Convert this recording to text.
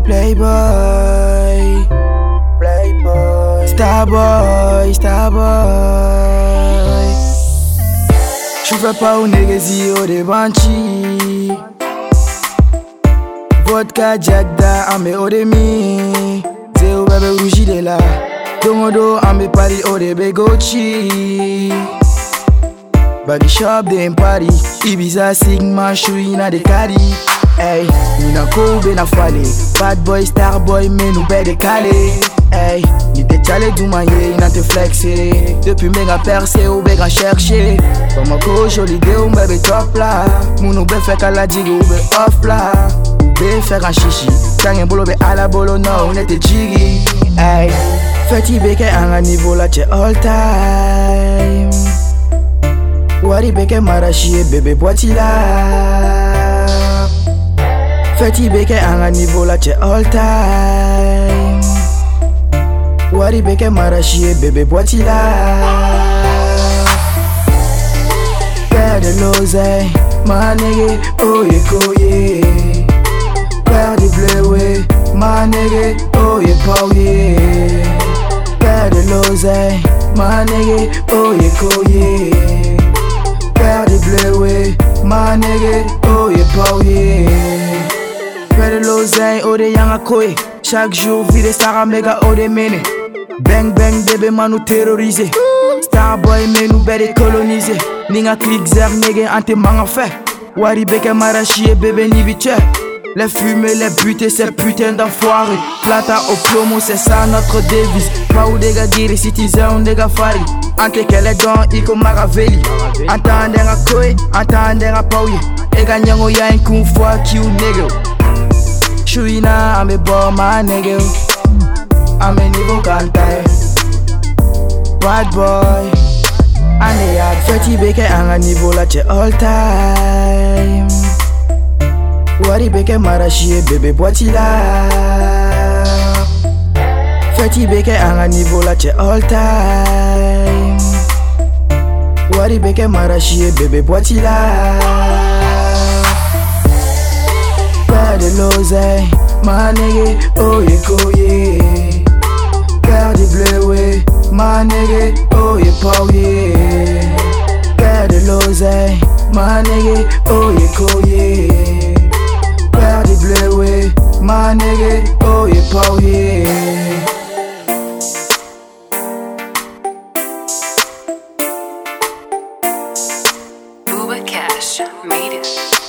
Playboy, playboy Playboy Starboy, starboy Choufe pa ou nege zi yo de banchi Vodka, Jack da, ame o de mi Ze bebe ouji de la. Dongo do, ame pari o de be gochi Bagi shop, dem pari Ibiza, Sigma, shoe ina de kari Hey, nous na Kobe na fale. Bad boy, star boy, mais nous bête de calé. Hey, ni te chale du maye, na te flexé. Depuis méga percé ou béga cherché. Comme ko joli ou bébé top là. Mounou be fait qu'à la digue ou be off là. Be faire un chichi. Tangen bolo be à la bolo, no, on était jiggy. Hey, feti beke à un niveau là, t'es all time. Wari beke marashi bébé boiti là. Fetty beke an la nivou la che all time. Wari beke marashie bebe boati la. Père de l'oseille, ma nigga, oye koye. Père du bleué, ma nigga, oye pauye. Père de l'oseille, ma nigga, oye koye. Père du bleué, ma nigga, oye pauye. L'oseille, oh de yanga koe. Chaque jour, vie de Sarah Mega, oh de mene. Bang bang, bébé, man, nous terroriser. Starboy, mais nous bête coloniser. Ninga click zer, nigga, ante manga fait. Wari beke marachi et bébé ni vite. Les fumées, les butés, ces putains d'enfoirés. Plata au plomo, c'est ça notre devise. Pas ou des gars dire, citizen, des gars fari. Ante kele don, iko maraveli. Entendez à koe, entendez à pauye. Ega nyango ya un coup, fuck Shui na I'm a ma my nigga. I'm an evil Bad boy. And they had Fetty Baker and an evil at all time. Wari Baker Marashi baby what la. Fetty Baker and an evil at all time. Wari Baker Marashi baby what la. the nose, eh? My nigga, oh yeah, cool, yeah. Got the blue way, my nigga, oh yeah, pow, yeah. Got the nose. My nigga, oh yeah, cool, yeah. Got the blue way, my nigga, oh yeah, pow, yeah. Cash made it.